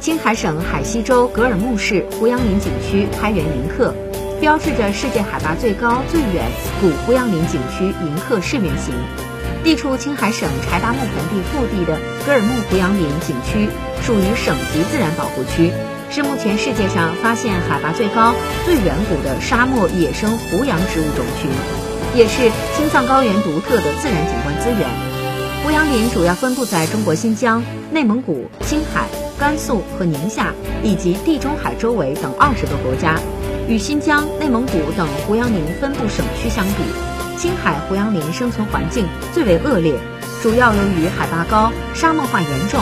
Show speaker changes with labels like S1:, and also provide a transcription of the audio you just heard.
S1: 青海省海西州格尔木市胡杨林景区开园迎客，标志着世界海拔最高、最远古胡杨林景区迎客试运行。地处青海省柴达木盆地腹地的格尔木胡杨林景区属于省级自然保护区，是目前世界上发现海拔最高、最远古的沙漠野生胡杨植物种群，也是青藏高原独特的自然景观资源。胡杨林主要分布在中国新疆、内蒙古、青海、甘肃和宁夏以及地中海周围等二十个国家，与新疆、内蒙古等胡杨林分布省区相比。青海胡杨林生存环境最为恶劣，主要由于海拔高、沙漠化严重、